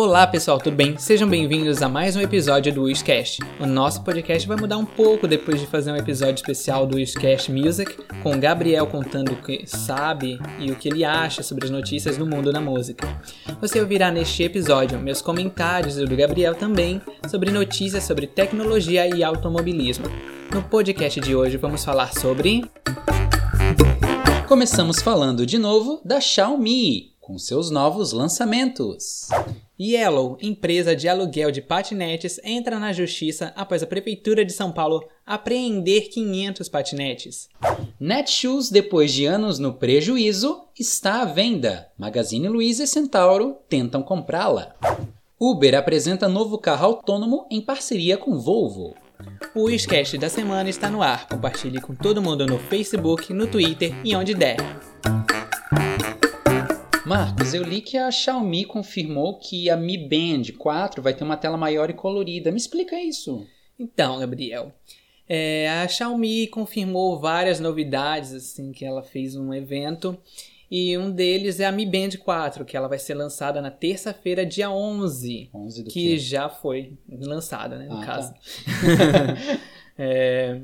Olá pessoal, tudo bem? Sejam bem-vindos a mais um episódio do Wishcast. O nosso podcast vai mudar um pouco depois de fazer um episódio especial do Wishcast Music, com o Gabriel contando o que sabe e o que ele acha sobre as notícias no mundo da música. Você ouvirá neste episódio meus comentários e do Gabriel também sobre notícias sobre tecnologia e automobilismo. No podcast de hoje vamos falar sobre. Começamos falando de novo da Xiaomi, com seus novos lançamentos. Yellow, empresa de aluguel de patinetes, entra na justiça após a Prefeitura de São Paulo apreender 500 patinetes. Netshoes, depois de anos no prejuízo, está à venda. Magazine Luiza e Centauro tentam comprá-la. Uber apresenta novo carro autônomo em parceria com Volvo. O Wishcast da semana está no ar. Compartilhe com todo mundo no Facebook, no Twitter e onde der. Marcos, eu li que a Xiaomi confirmou que a Mi Band 4 vai ter uma tela maior e colorida. Me explica isso. Então, Gabriel, é, a Xiaomi confirmou várias novidades assim que ela fez um evento e um deles é a Mi Band 4, que ela vai ser lançada na terça-feira, dia 11. 11 do que quê? já foi lançada, né, no Ah, caso. É,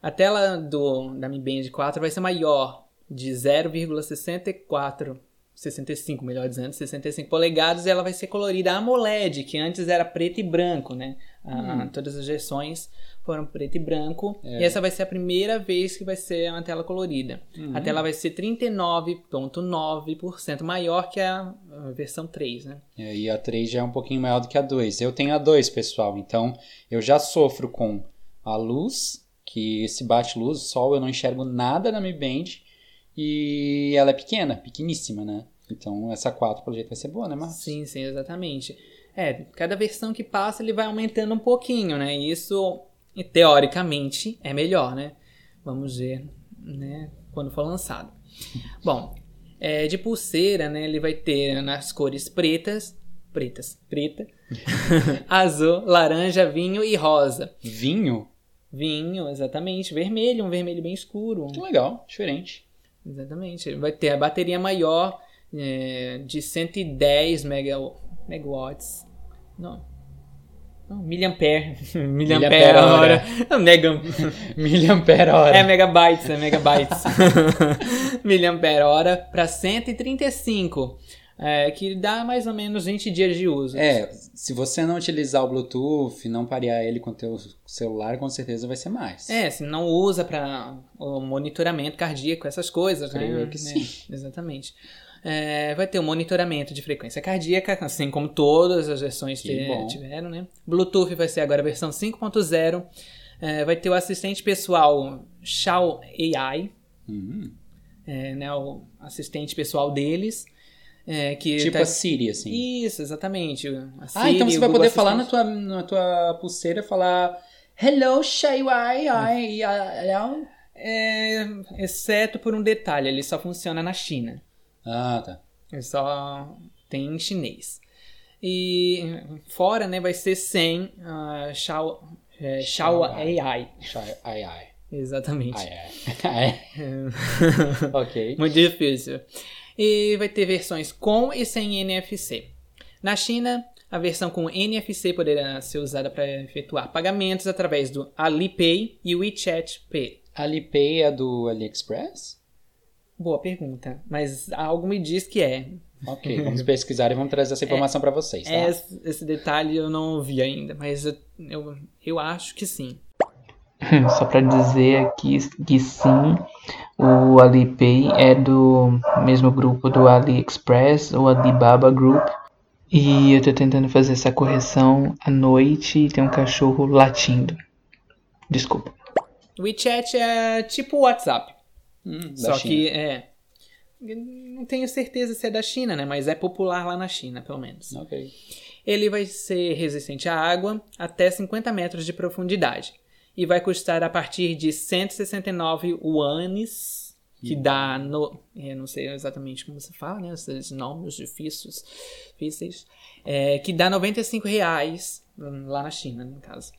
a tela do, da Mi Band 4 vai ser maior, de 0,64 65, melhor dizendo, 65 polegadas, e ela vai ser colorida AMOLED, que antes era preto e branco, né? Ah, Todas as versões foram preto e branco, É. e essa vai ser a primeira vez que vai ser uma tela colorida. A tela vai ser 39,9% maior que a a versão 3, né? É, E a 3 já é um pouquinho maior do que a 2. Eu tenho a 2, pessoal, então eu já sofro com a luz, que se bate luz, sol, eu não enxergo nada na Mi Band. E ela é pequena, pequeníssima, né? Então essa 4 pelo jeito vai ser boa, né, Marcos? Sim, sim, exatamente. É, cada versão que passa ele vai aumentando um pouquinho, né? E isso, teoricamente, é melhor, né? Vamos ver, né? Quando for lançado. Bom, é, de pulseira, né? Ele vai ter nas cores pretas, pretas, preta, azul, laranja, vinho e rosa. Vinho? Vinho, exatamente. Vermelho, um vermelho bem escuro. Que legal, diferente. Exatamente. Vai ter a bateria maior é, de 110 mega, megawatts. Não. Não, miliampere. miliampere hora. Mega. Miliampere hora. É megabytes, é megabytes. miliampere hora para 135. É, que dá mais ou menos 20 dias de uso. É, se você não utilizar o Bluetooth, não parear ele com o teu celular, com certeza vai ser mais. É, se não usa para o monitoramento cardíaco, essas coisas, Creio né? que É, sim. exatamente. É, vai ter o monitoramento de frequência cardíaca, assim como todas as versões Que bom. tiveram, né? Bluetooth vai ser agora a versão 5.0. É, vai ter o assistente pessoal Xiao AI, Uhum. é, né, o assistente pessoal deles. É, que Tipo tá- a Siri, assim. Isso, exatamente. A Ah, então Siri, você vai Google poder falar na tua, na tua pulseira, falar Hello, Shaiwai, ai, ai, É, exceto por um detalhe, ele só funciona na China. Ah, tá. Ele só tem em chinês. E fora, né, vai ser sem é, Xiao Xiao AI. Shai, ai. Exatamente. Ai, ai. ok. Muito difícil. E vai ter versões com e sem NFC. Na China, a versão com NFC poderá ser usada para efetuar pagamentos através do Alipay e o WeChat Pay. Alipay é do AliExpress? Boa pergunta, mas algo me diz que é. Ok, vamos pesquisar e vamos trazer essa informação pra vocês, tá? Esse, esse detalhe eu não vi ainda, mas eu, eu, eu acho que sim. Só para dizer aqui que sim, o Alipay é do mesmo grupo do AliExpress, o Alibaba Group. E eu tô tentando fazer essa correção à noite e tem um cachorro latindo. Desculpa. O WeChat é tipo o WhatsApp. Hum, da Só China. que é. Não tenho certeza se é da China, né? Mas é popular lá na China, pelo menos. Ok. Ele vai ser resistente à água até 50 metros de profundidade. E vai custar a partir de 169 yuanes, que dá no. Eu não sei exatamente como se fala, né? Esses nomes difíceis. difíceis é, que dá 95 reais lá na China, no caso.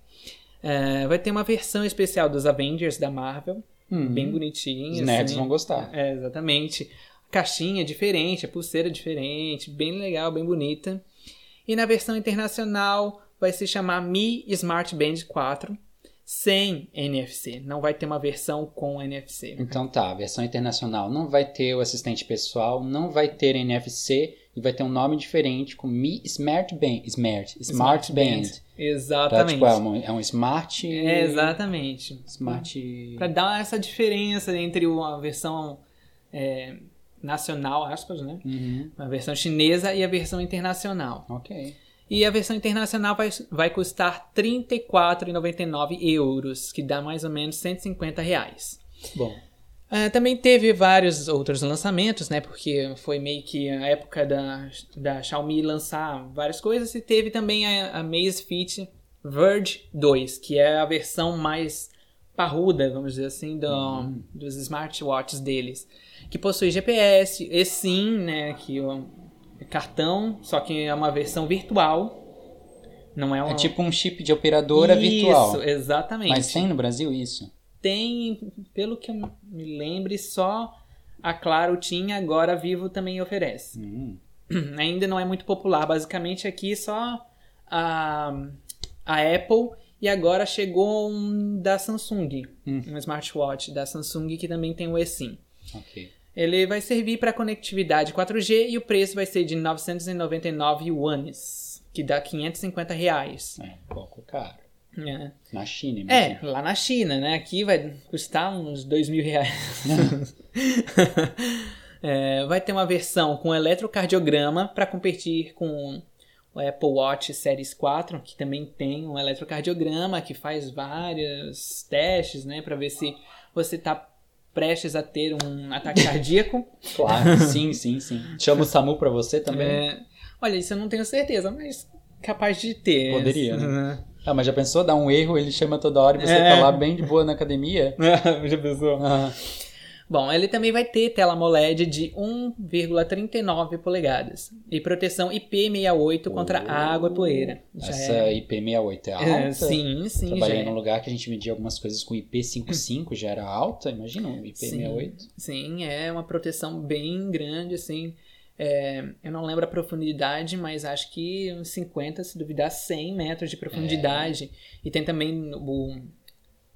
É, vai ter uma versão especial dos Avengers da Marvel, Hum, bem bonitinha. Os nerds assim. vão gostar. É, exatamente. caixinha diferente, a pulseira diferente, bem legal, bem bonita. E na versão internacional vai se chamar Mi Smart Band 4 sem NFC. Não vai ter uma versão com NFC. Então tá, a versão internacional não vai ter o assistente pessoal, não vai ter NFC e vai ter um nome diferente com Mi Smart Band. Smart, Smart, Band. Tá, Exatamente. tipo, é, um, é um smart. É, exatamente. Smart. Para dar essa diferença entre a versão é, nacional, aspas, né? Uhum. A versão chinesa e a versão internacional. Ok. E a versão internacional vai, vai custar R$ 34,99 euros, que dá mais ou menos 150 reais. Bom. Ah, também teve vários outros lançamentos, né? Porque foi meio que a época da, da Xiaomi lançar várias coisas. E teve também a, a Amazfit Verge 2, que é a versão mais parruda, vamos dizer assim, do, dos smartwatches deles. Que possui GPS, eSIM, né? Que cartão, só que é uma versão virtual. Não é um... É tipo um chip de operadora virtual. Isso, exatamente. Mas tem no Brasil isso? tem, pelo que eu me lembre, só a Claro tinha, agora a Vivo também oferece. Hum. Ainda não é muito popular, basicamente aqui só a, a Apple e agora chegou um da Samsung, Hum. um smartwatch da Samsung que também tem o eSIM. Ok. Ele vai servir para conectividade 4G e o preço vai ser de 999 yuanes, que dá 550 reais. É, um pouco caro. É. Na China, É, imagina. lá na China, né? Aqui vai custar uns dois mil reais. É, vai ter uma versão com eletrocardiograma para competir com o Apple Watch Series 4, que também tem um eletrocardiograma que faz vários testes, né, para ver se você tá prestes a ter um ataque cardíaco. Claro, sim, sim, sim. Chama o SAMU pra você também? É, olha, isso eu não tenho certeza, mas capaz de ter. Poderia, né? Ah, mas já pensou? Dá um erro, ele chama toda hora e você É. tá lá bem de boa na academia? Já pensou? Ah, Bom, ele também vai ter tela AMOLED de 1,39 polegadas e proteção IP68 contra água e poeira. Já essa é- IP68 é alta? é, sim, sim, já Trabalhei é. num lugar que a gente media algumas coisas com IP55, já era alta, imagina um IP68. Sim, é uma proteção bem grande, assim. É, eu não lembro a profundidade, mas acho que uns 50, se duvidar, 100 metros de profundidade. E tem também o,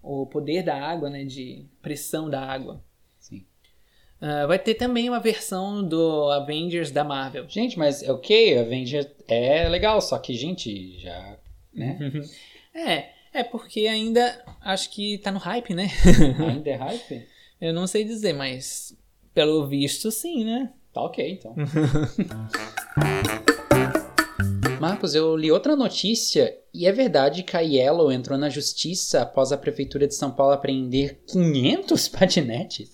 o poder da água, né, de pressão da água. Ah, vai ter também uma versão do Avengers da Marvel. Gente, mas ok, Avenger é legal, só que, gente, já. Né? É, é porque ainda acho que tá no hype, né? Ainda é hype? Eu não sei dizer, mas pelo visto sim, né? Tá ok, então. Marcos, eu li outra notícia e é verdade que a Yellow entrou na justiça após a Prefeitura de São Paulo apreender 500 patinetes.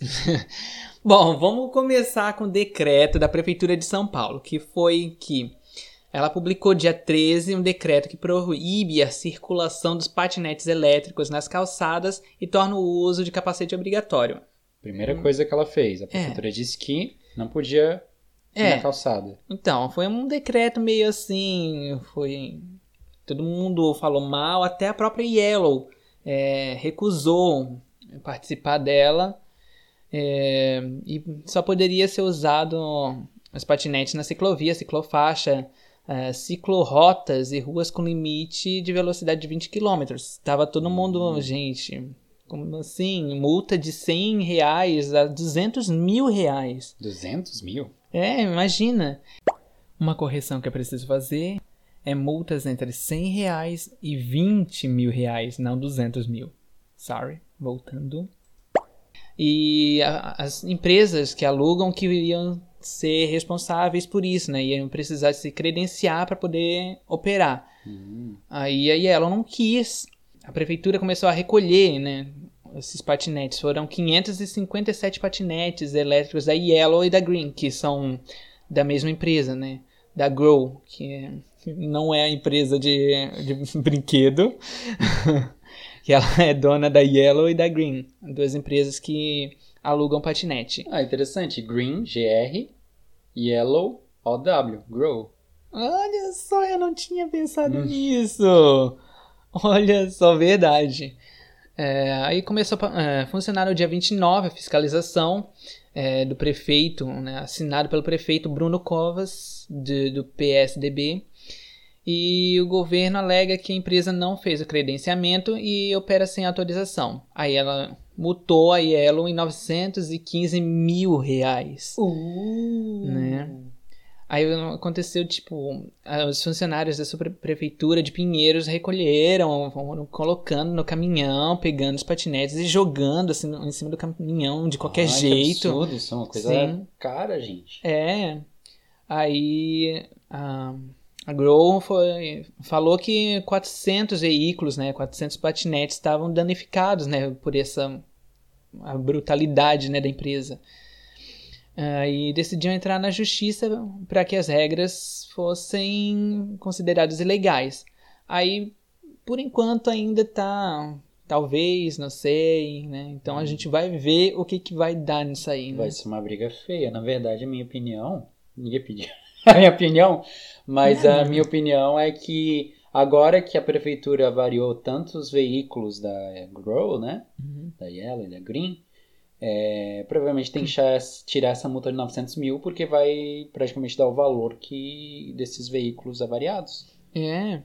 Bom, vamos começar com o decreto da Prefeitura de São Paulo, que foi que ela publicou dia 13 um decreto que proíbe a circulação dos patinetes elétricos nas calçadas e torna o uso de capacete obrigatório. Primeira coisa que ela fez, a Prefeitura disse que não podia ir É. na calçada. Então, foi um decreto meio assim, foi todo mundo falou mal, até a própria Yellow é, recusou participar dela é, e só poderia ser usado os patinetes na ciclovia, ciclofaixa, é, ciclorotas e ruas com limite de velocidade de 20 km. Tava todo mundo, gente, como assim? Multa de 100 reais a 200 mil reais. 200 mil? É, imagina. Uma correção que é preciso fazer é multas entre 100 reais e 20 mil reais, não 200 mil. Sorry, voltando. E a- as empresas que alugam que iriam ser responsáveis por isso, né? Iam precisar se credenciar para poder operar. Hum, Aí a Yellow não quis. A prefeitura começou a recolher, né? Esses patinetes. Foram 557 patinetes elétricos da Yellow e da Green, que são da mesma empresa, né? Da Grow, que não é a empresa de, de brinquedo. que ela é dona da Yellow e da Green. Duas empresas que alugam patinete. Ah, interessante. Green, GR, Yellow, OW, Grow. Olha só, eu não tinha pensado nisso. Olha só, verdade. É, aí começou a é, funcionar no dia 29 a fiscalização é, do prefeito, né, assinado pelo prefeito Bruno Covas, de, do PSDB. E o governo alega que a empresa não fez o credenciamento e opera sem autorização. Aí ela multou a Yellow em 915 mil reais. Uh. Né? Aí aconteceu, tipo, os funcionários da prefeitura de Pinheiros recolheram, foram colocando no caminhão, pegando os patinetes e jogando assim em cima do caminhão de qualquer Ai, jeito. Que absurdo, isso é uma coisa Sim. cara, gente. É. Aí a, a Grow foi, falou que 400 veículos, né, 400 patinetes estavam danificados, né, por essa brutalidade, né, da empresa. Uh, e decidiu entrar na justiça para que as regras fossem consideradas ilegais. Aí, por enquanto, ainda tá. Talvez, não sei, né? Então a gente vai ver o que, que vai dar nisso aí. Né? Vai ser uma briga feia. Na verdade, a minha opinião. Ninguém pediu a minha opinião, mas a minha opinião é que agora que a prefeitura variou tantos veículos da Grow, né? Uhum. Da Yellow e da Green é, provavelmente tem que tirar essa multa de 900 mil porque vai praticamente dar o valor que desses veículos avariados. É.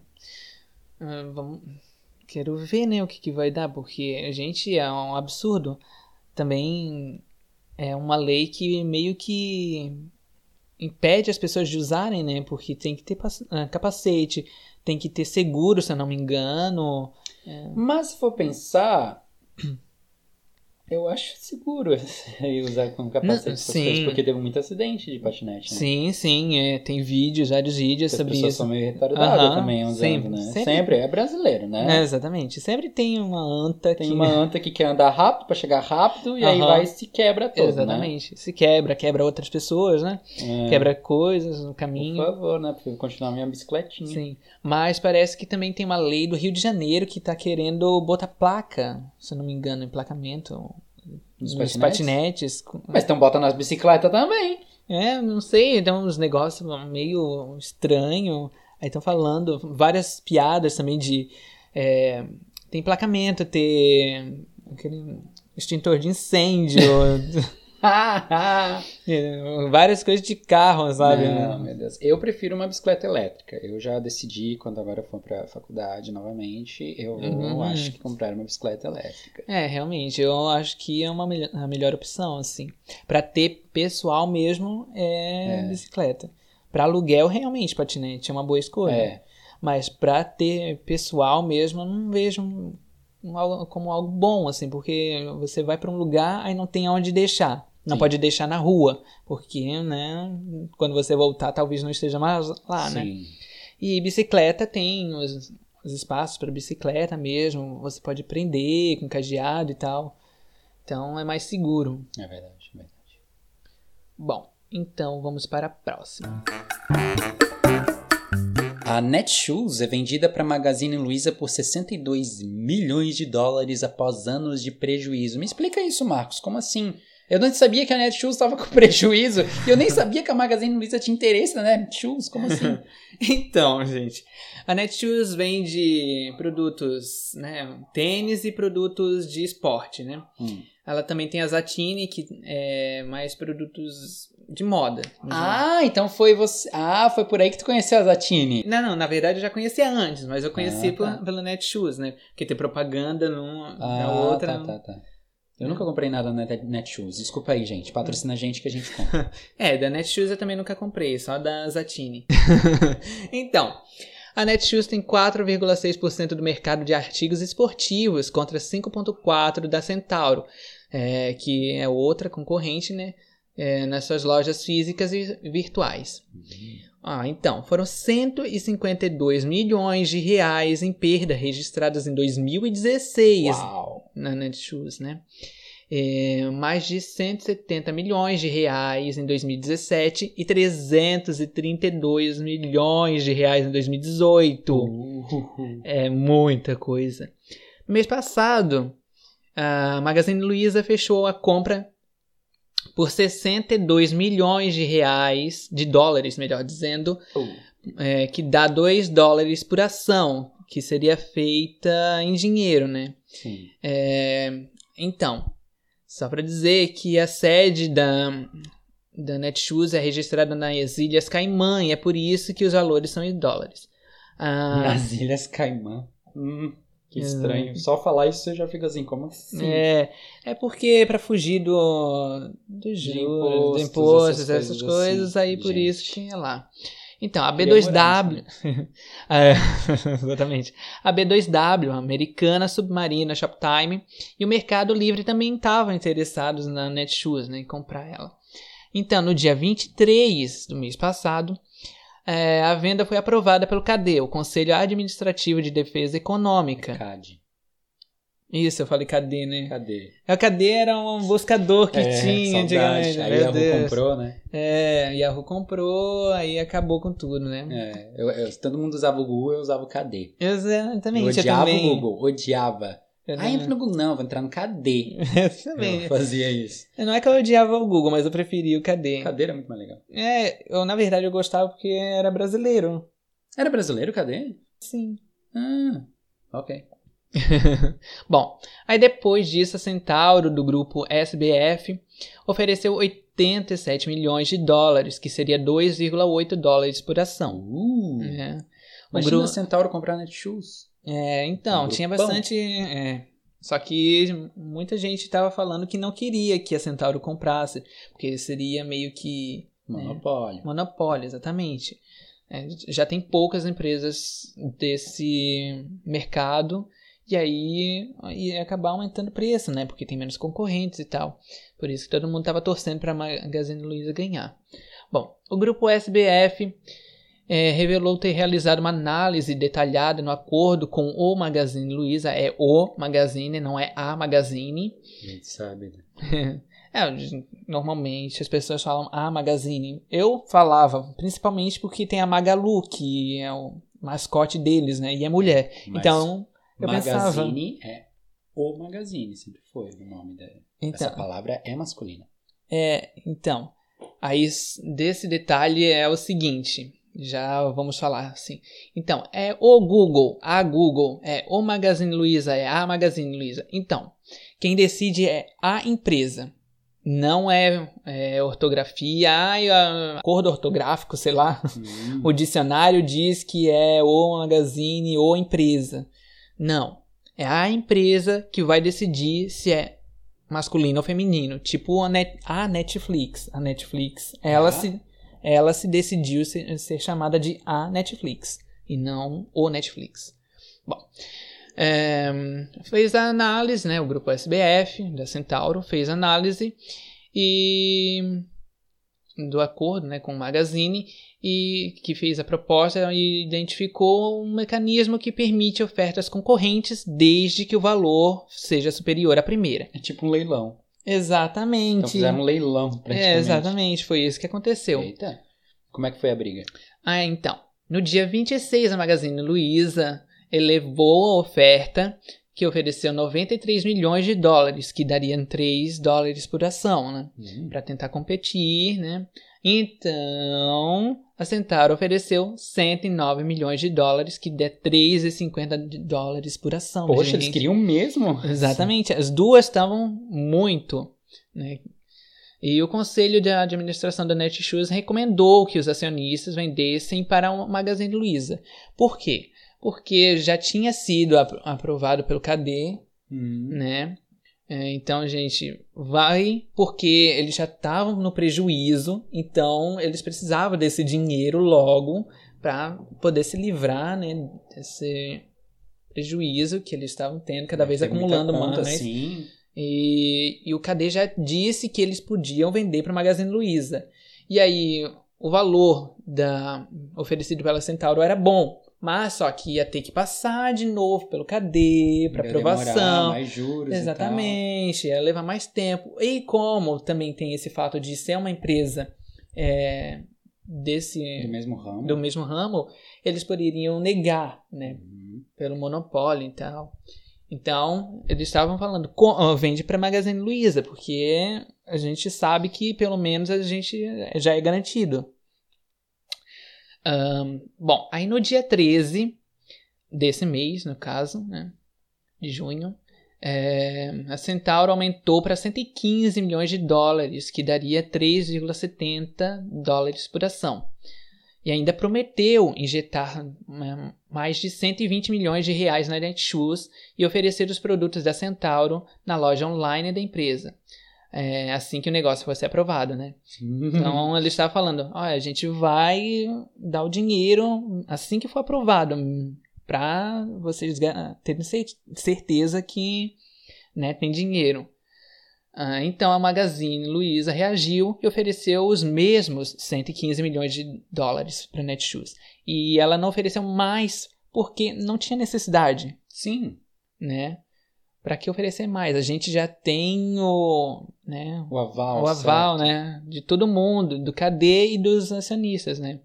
Uh, vamos... Quero ver né, o que, que vai dar, porque gente é um absurdo. Também é uma lei que meio que impede as pessoas de usarem, né? Porque tem que ter capacete, tem que ter seguro, se eu não me engano. É. Mas se for pensar, eu acho seguro usar com capacete essas sim. coisas, porque teve muito acidente de patinete, né? Sim, sim, é, tem vídeos, vários vídeos Porque sobre as pessoas isso. são meio retardadas também usando, sempre, né? sempre. Sempre. é brasileiro, né? É, exatamente. Sempre tem uma anta Tem que... uma anta que quer andar rápido pra chegar rápido e aí vai e se quebra todo, Exatamente. Se quebra, quebra outras pessoas, né? né? É. Quebra coisas no Por caminho. favor, né? Pra eu continuar minha bicicletinha. Sim. Mas parece que também tem uma lei do Rio de Janeiro que tá querendo botar placa, se eu não me engano, emplacamento Nos patinetes? patinetes. Mas então bota nas bicicletas também. É, não sei, tem uns negócios meio estranho. Aí estão falando várias piadas também de. é, tem emplacamento, ter aquele extintor de incêndio, várias coisas de carro, sabe? Não, meu Deus. Eu prefiro uma bicicleta elétrica. Eu já decidi, quando agora for pra faculdade novamente, eu Uhum. acho que comprar uma bicicleta elétrica. É, realmente, eu acho que é uma melhor, a melhor opção, assim. Pra ter pessoal mesmo, é, É. bicicleta. Pra aluguel, realmente, patinete é uma boa escolha. É. Mas pra ter pessoal mesmo, eu não vejo como algo bom, assim, porque você vai pra um lugar, aí não tem aonde deixar. Não Sim. pode deixar na rua, porque, né, quando você voltar, talvez não esteja mais lá, né? Sim. E bicicleta tem os, os espaços para bicicleta mesmo, você pode prender com cadeado e tal. Então é mais seguro. É verdade, é verdade. Bom, então vamos para a próxima. A Netshoes é vendida para a Magazine Luiza por 62 milhões de dólares após anos de prejuízo. Me explica isso, Marcos. Como assim? Eu não sabia que a Netshoes estava com prejuízo. E eu nem sabia que a Magazine Luiza tinha interesse na Netshoes. Como assim? Então, gente, a Netshoes vende produtos, né, tênis e produtos de esporte, né? Hum. Ela também tem a Zatini, que é mais produtos de moda. Ah, então foi você. Ah, foi por aí que tu conheceu a Zatini. Não, não, na verdade eu já conhecia antes, mas eu conheci Ah, tá. pelo Netshoes, né? Porque tem propaganda numa, na Ah, outra. tá, tá, tá. Eu nunca comprei nada na Net- Netshoes. Desculpa aí, gente. Patrocina a gente que a gente compra. É, da Netshoes eu também nunca comprei, só da Zatini. então, a Netshoes tem 4,6% do mercado de artigos esportivos contra 5,4% da Centauro, é, que é outra concorrente, né? é, nas suas lojas físicas e virtuais. Ah, então, foram 152 milhões de reais em perda registradas em 2016 Uau. na Netshoes, né? É, mais de 170 milhões de reais em 2017 e 332 milhões de reais em 2018. Uhul. É muita coisa. No mês passado, a Magazine Luiza fechou a compra por 62 milhões de reais, de dólares, melhor dizendo, é, que dá 2 dólares por ação, que seria feita em dinheiro, né? Sim. É, então, só para dizer que a sede da, da Netshoes é registrada nas Ilhas Caimã e é por isso que os valores são em dólares. Ah, Nas Ilhas Caimã. Hum, que Exato. estranho. Só falar isso você já fica assim, como assim? É, é porque para fugir do, dos De juros, impostos, impostos, essas essas coisas coisas, assim, aí por gente. isso que é lá. Então, a Queria B2W. morar É, exatamente. A B2W, a Americana Submarina Shoptime e o Mercado Livre também estavam interessados na Netshoes, né, em comprar ela. Então, no dia 23 do mês passado, é, a venda foi aprovada pelo CAD, o Conselho Administrativo de Defesa Econômica. CAD. Isso, eu falei CAD, né? Cadê? O KD era um buscador que É, tinha saudade. antigamente. Aí Yahoo Deus. comprou, né? É, Yahoo comprou, aí acabou com tudo, né? É, eu, eu- todo mundo usava o Google, eu usava o. Eu Exatamente, eu odiava também. o Google, odiava. Eu Ah, entra no Google. Não, vou entrar no KD. Eu também. Eu fazia isso. Não é que eu odiava o Google, mas eu preferia o KD. KD era muito mais legal. É, eu na verdade eu gostava porque era brasileiro. Era brasileiro o KD? Sim. Ah, ok. Bom, aí depois disso a Centauro do grupo SBF ofereceu 87 milhões de dólares, que seria 2,8 dólares por ação. Uh, É. O imagina grupo a Centauro comprar Netshoes. É, então, Um tinha bastante. é, só que muita gente estava falando que não queria que a Centauro comprasse, porque seria meio que Monopólio. monopólio, exatamente. É, já tem poucas empresas desse mercado, e aí ia acabar aumentando o preço, né? Porque tem menos concorrentes e tal. Por isso que todo mundo estava torcendo para a Magazine Luiza ganhar. Bom, o grupo SBF é, revelou ter realizado uma análise detalhada no acordo com o Magazine Luiza. É o Magazine, não é a Magazine. A gente sabe, né? É, normalmente as pessoas falam a Magazine. Eu falava, principalmente porque tem a Magalu, que é o mascote deles, né? E é mulher. Mas então, eu pensava. Magazine é o Magazine, sempre foi o nome dela. Essa Então, palavra é masculina. é, então, aí desse detalhe é o seguinte. Já vamos falar assim. Então, é o Google, a Google, é o Magazine Luiza, é a Magazine Luiza. Então, quem decide é a empresa. Não é, é ortografia, ai, a acordo ortográfico, sei lá. Hum, O dicionário diz que é o magazine ou empresa. Não. É a empresa que vai decidir se é masculino ou feminino. Tipo a, Net- a Netflix. A Netflix, ela, Ah. se, ela se decidiu ser, ser chamada de a Netflix e não o Netflix. Bom, é, fez a análise, né? O grupo SBF da Centauro fez a análise e do acordo, né, com o Magazine e que fez a proposta e identificou um mecanismo que permite ofertas concorrentes desde que o valor seja superior à primeira. É tipo um leilão. Exatamente. Então fizeram um leilão, praticamente. é, exatamente, foi isso que aconteceu. Eita. Como é que foi a briga? Ah, então. No dia 26, a Magazine Luiza elevou a oferta que ofereceu 93 milhões de dólares, que dariam 3 dólares por ação, né? Hum, para tentar competir, né? Então, a Centauro ofereceu 109 milhões de dólares, que dá 3,50 de dólares por ação. Poxa, gente. eles queriam mesmo? Exatamente, as duas estavam muito, né? E o conselho de administração da Netshoes recomendou que os acionistas vendessem para o Magazine Luiza. Por quê? Porque já tinha sido apro- aprovado pelo KD Hum, né? É, então, gente, vai porque eles já estavam no prejuízo, então eles precisavam desse dinheiro logo para poder se livrar, né, desse prejuízo que eles estavam tendo, cada vez tem muita acumulando mais. Sim. E, e o KD já disse que eles podiam vender para Magazine Luiza. E aí, o valor da oferecido pela Centauro era bom, mas só que ia ter que passar de novo pelo KD para demorar, aprovação. mais juros Exatamente, ia levar mais tempo. E como também tem esse fato de ser uma empresa é, desse. Do mesmo ramo. do mesmo ramo, eles poderiam negar, né, Hum, pelo monopólio e tal. Então, eles estavam falando, "Co- ó, vende para Magazine Luiza, porque a gente sabe que pelo menos a gente já é garantido. Ahn, bom, aí no dia 13 desse mês, no caso, né, de junho, é, a Centauro aumentou para 115 milhões de dólares, que daria 3,70 dólares por ação. E ainda prometeu injetar né, mais de 120 milhões de reais na Netshoes e oferecer os produtos da Centauro na loja online da empresa. É, assim que o negócio fosse aprovado, né? Então ele estava falando: olha, a gente vai dar o dinheiro assim que for aprovado, para vocês terem certeza que né, tem dinheiro. Ah, então a Magazine Luiza reagiu e ofereceu os mesmos 115 milhões de dólares para Netshoes. E ela não ofereceu mais porque não tinha necessidade. Sim. Né? Para que oferecer mais? A gente já tem o, né, o aval, o aval né, de todo mundo, do KD e dos acionistas. Né?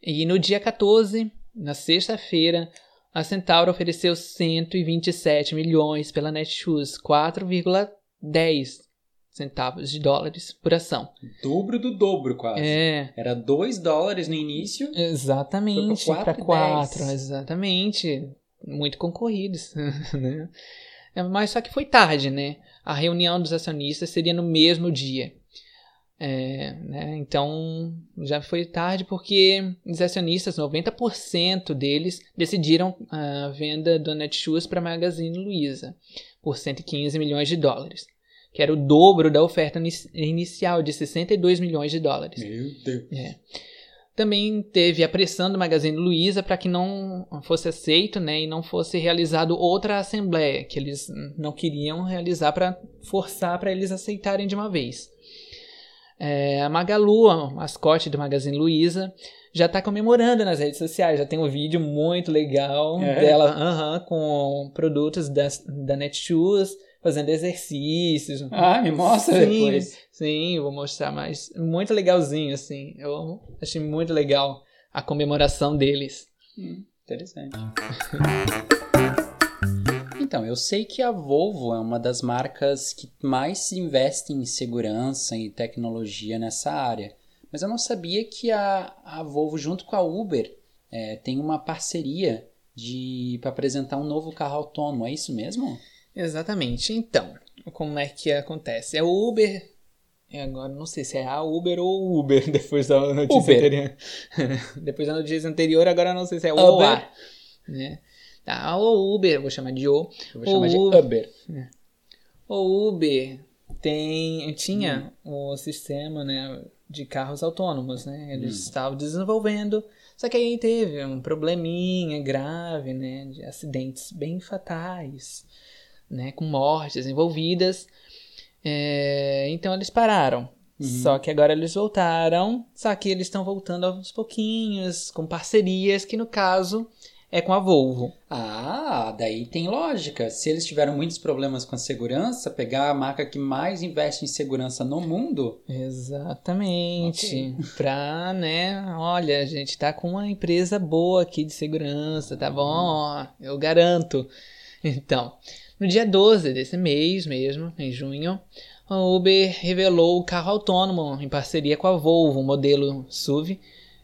E no dia 14, na sexta-feira, a Centauro ofereceu 127 milhões pela Netshoes, 4,10 centavos de dólares por ação. Dobro do dobro, quase. É. Era 2 dólares no início. Exatamente. Para 4, exatamente. Muito concorridos. Né? Mas só que foi tarde, né? A reunião dos acionistas seria no mesmo dia. É, né? Então já foi tarde porque os acionistas, 90% deles, decidiram a venda do Netshoes para a Magazine Luiza por 115 milhões de dólares, que era o dobro da oferta inicial de 62 milhões de dólares. Meu Deus! É. Também teve a pressão do Magazine Luiza para que não fosse aceito né, e não fosse realizado outra assembleia, que eles não queriam realizar para forçar para eles aceitarem de uma vez. É, a Magalu, a mascote do Magazine Luiza, já está comemorando nas redes sociais. Já tem um vídeo muito legal é. dela uh -huh, com produtos da, da Netshoes, fazendo exercícios. Ah, me mostra sim, depois. Sim, vou mostrar mais. Muito legalzinho, assim. Eu achei muito legal a comemoração deles. Hum, interessante. Então, eu sei que a Volvo é uma das marcas que mais investe em segurança e tecnologia nessa área. Mas eu não sabia que a, a Volvo, junto com a Uber, é, tem uma parceria para apresentar um novo carro autônomo. É isso mesmo? Exatamente. Então, como é que acontece? É o Uber. Agora não sei se é a Uber ou Uber depois da notícia Uber. anterior. depois da notícia anterior, agora não sei se é o Uber. ou a. Né? Tá, o Uber, vou chamar de O. Eu vou chamar de Uber. Uber. O Uber tem, tinha o sistema né, de carros autônomos, né? Eles Hum. estavam desenvolvendo, só que aí teve um probleminha grave, né? De acidentes bem fatais, né? Com mortes envolvidas. É, então eles pararam. Uhum. Só que agora eles voltaram, só que eles estão voltando aos pouquinhos, com parcerias, que no caso é com a Volvo. Ah, daí tem lógica. Se eles tiveram muitos problemas com a segurança, pegar a marca que mais investe em segurança no mundo. Exatamente. Pra, né? Olha, a gente tá com uma empresa boa aqui de segurança, tá bom? Eu garanto. Então, no dia 12 desse mês mesmo, em junho, a Uber revelou o carro autônomo em parceria com a Volvo, o modelo SUV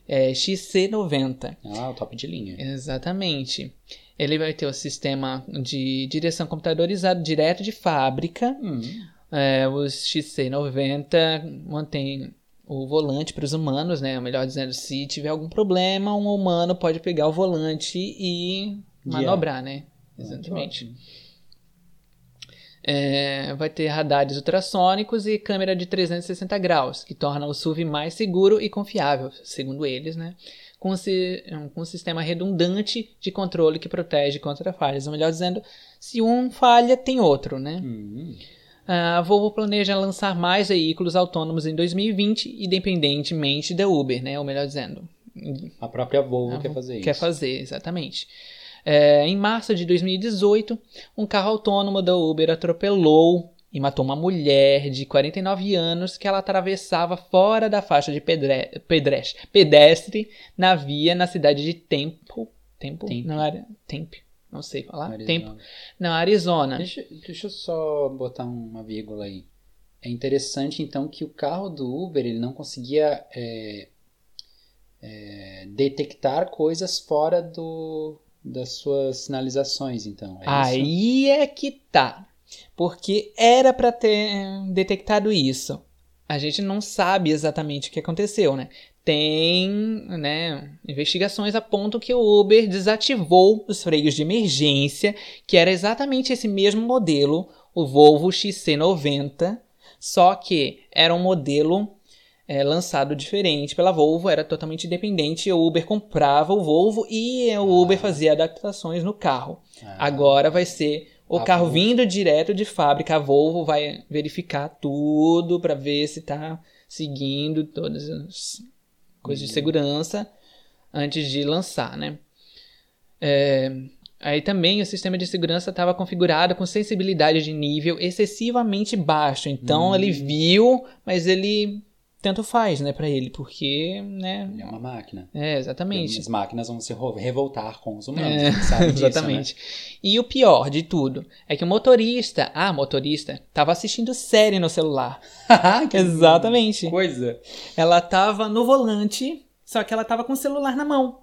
é, XC90. Ah, o top de linha. Exatamente. Ele vai ter o sistema de direção computadorizado direto de fábrica. Hum. É, os XC90 mantém o volante para os humanos, né? Melhor dizendo, se tiver algum problema, um humano pode pegar o volante e manobrar, né? Exatamente. Ótimo. É, vai ter radares ultrassônicos e câmera de 360 graus, que torna o SUV mais seguro e confiável, segundo eles, né? Com, si, com um sistema redundante de controle que protege contra falhas. Ou melhor dizendo, se um falha, tem outro, né? Hum. A Volvo planeja lançar mais veículos autônomos em 2020, independentemente da Uber, né? Ou melhor dizendo, A própria Volvo a quer fazer Quer isso. fazer, exatamente. É, em março de 2018, um carro autônomo da Uber atropelou e matou uma mulher de 49 anos que ela atravessava fora da faixa de pedre, pedestre, pedestre na via na cidade de Temple. Temple? Tempe. Não era. Tempe. Não sei falar. Arizona. Temple. Na Arizona. Deixa, deixa eu só botar uma vírgula aí. É interessante, então, que o carro do Uber ele não conseguia é, é, detectar coisas fora do, das suas sinalizações, então. É isso? Aí é que tá. Porque era pra ter detectado isso. A gente não sabe exatamente o que aconteceu, né? Tem, né, investigações apontam que o Uber desativou os freios de emergência, que era exatamente esse mesmo modelo, o Volvo XC90, só que era um modelo é, lançado diferente pela Volvo, era totalmente independente. O Uber comprava o Volvo e o Uber fazia adaptações no carro. Ah. Agora vai ser o A carro Volvo. vindo direto de fábrica. A Volvo vai verificar tudo para ver se está seguindo todas as coisas de Uhum. segurança antes de lançar, né? É, aí também o sistema de segurança estava configurado com sensibilidade de nível excessivamente baixo. Então Hum. ele viu, mas ele tanto faz, né, para ele, porque, né? Ele é uma máquina. É, exatamente. As máquinas vão se revoltar com os humanos. É, sabe disso, né? Exatamente. E o pior de tudo é que o motorista, a motorista, estava assistindo série no celular. né? Exatamente. Coisa. Ela estava no volante, só que ela estava com o celular na mão.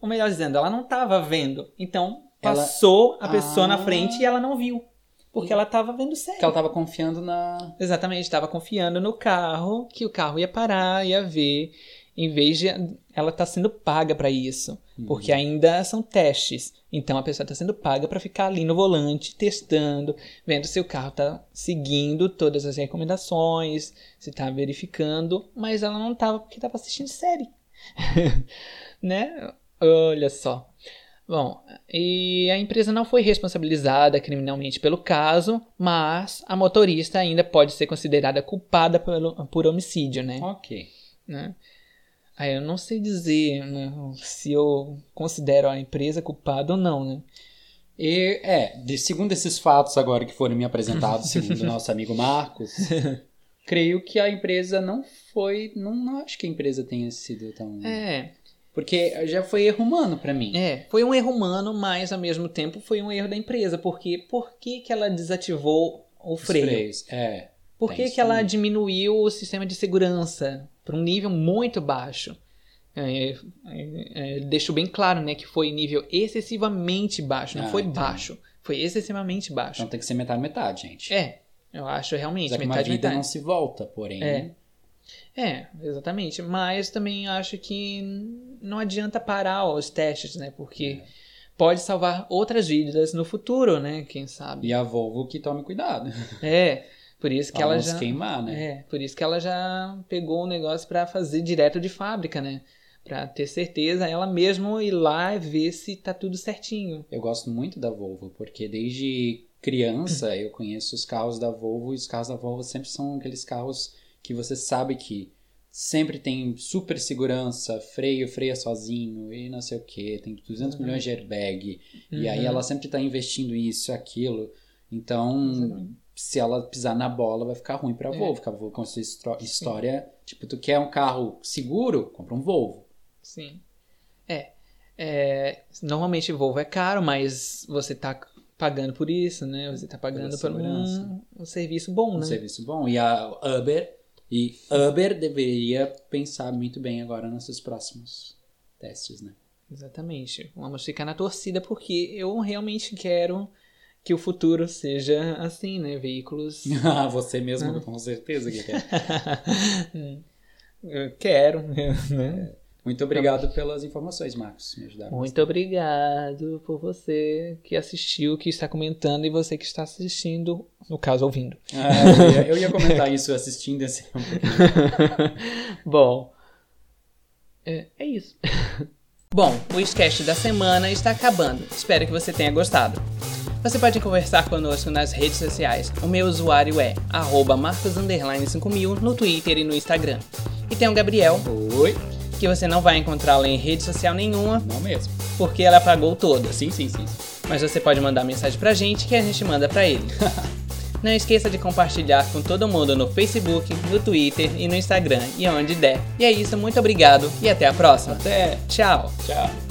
Ou melhor dizendo, ela não estava vendo. Então Ela- passou a pessoa na Ah. frente e ela não viu. Porque ela estava vendo série. Porque ela tava confiando na. Exatamente, estava confiando no carro, que o carro ia parar, ia ver, em vez de ela tá sendo paga para isso, porque ainda são testes. Então a pessoa está sendo paga para ficar ali no volante testando, vendo se o carro tá seguindo todas as recomendações, se tá verificando, mas ela não tava porque estava assistindo série. né? Olha só. Bom, e a empresa não foi responsabilizada criminalmente pelo caso, mas a motorista ainda pode ser considerada culpada pelo, por homicídio, né? Ok. né? Aí eu não sei dizer né, se eu considero a empresa culpada ou não, né? E, é, de, segundo esses fatos agora que foram me apresentados, segundo o nosso amigo Marcos, creio que a empresa não foi. Não, não acho que a empresa tenha sido tão. É, Porque já foi erro humano pra mim. é, foi um erro humano, mas ao mesmo tempo foi um erro da empresa, porque por que, que ela desativou o Os freio? freios. É. Por que, que ela diminuiu o sistema de segurança para um nível muito baixo? É, é, é, deixou bem claro né, que foi nível excessivamente baixo, não Ah, foi então. baixo, foi excessivamente baixo. Então tem que ser metade metade, gente. É, eu acho realmente, Já que uma metade, vida metade. não se volta, porém. É. É, exatamente. Mas também acho que não adianta parar os testes, né? Porque É. pode salvar outras vidas no futuro, né? Quem sabe. E a Volvo que tome cuidado. É, por isso que Pra ela já. queimar, né? É, por isso que ela já pegou o negócio pra fazer direto de fábrica, né? Pra ter certeza, ela mesmo ir lá e ver se tá tudo certinho. Eu gosto muito da Volvo, porque desde criança eu conheço os carros da Volvo e os carros da Volvo sempre são aqueles carros que você sabe que sempre tem super segurança, freio, freia sozinho e não sei o que, tem 200 milhões de airbag, e aí Uhum. ela sempre tá investindo isso, aquilo. Então, se ela pisar na bola, vai ficar ruim pra É. Volvo, porque a Volvo com a sua história, tipo, tu quer um carro seguro, compra um Volvo. Sim. É. é, Normalmente Volvo é caro, mas você tá pagando por isso, né? Você tá pagando por um, um serviço bom, um né? serviço bom. E a Uber, e Uber deveria pensar muito bem agora nos seus próximos testes, né? Exatamente. Vamos ficar na torcida porque eu realmente quero que o futuro seja assim, né? Veículos. Você mesmo com certeza que quer. eu quero, né? Muito obrigado pelas informações, Marcos. Me ajudaram. Muito obrigado por você que assistiu, que está comentando e você que está assistindo, no caso, ouvindo. Ah, eu, ia, eu ia comentar isso assistindo esse um. Bom, é, é isso. Bom, o Sketch da semana está acabando. Espero que você tenha gostado. Você pode conversar conosco nas redes sociais. O meu usuário é marcos5000 no Twitter e no Instagram. E tem o Gabriel, Oi? Que você não vai encontrá-la em rede social nenhuma, Não mesmo. porque ela apagou todas. Sim, sim, sim. Mas você pode mandar mensagem pra gente que a gente manda pra ele. Não esqueça de compartilhar com todo mundo no Facebook, no Twitter e no Instagram e onde der. E é isso, muito obrigado e até a próxima. Até. Tchau! Tchau.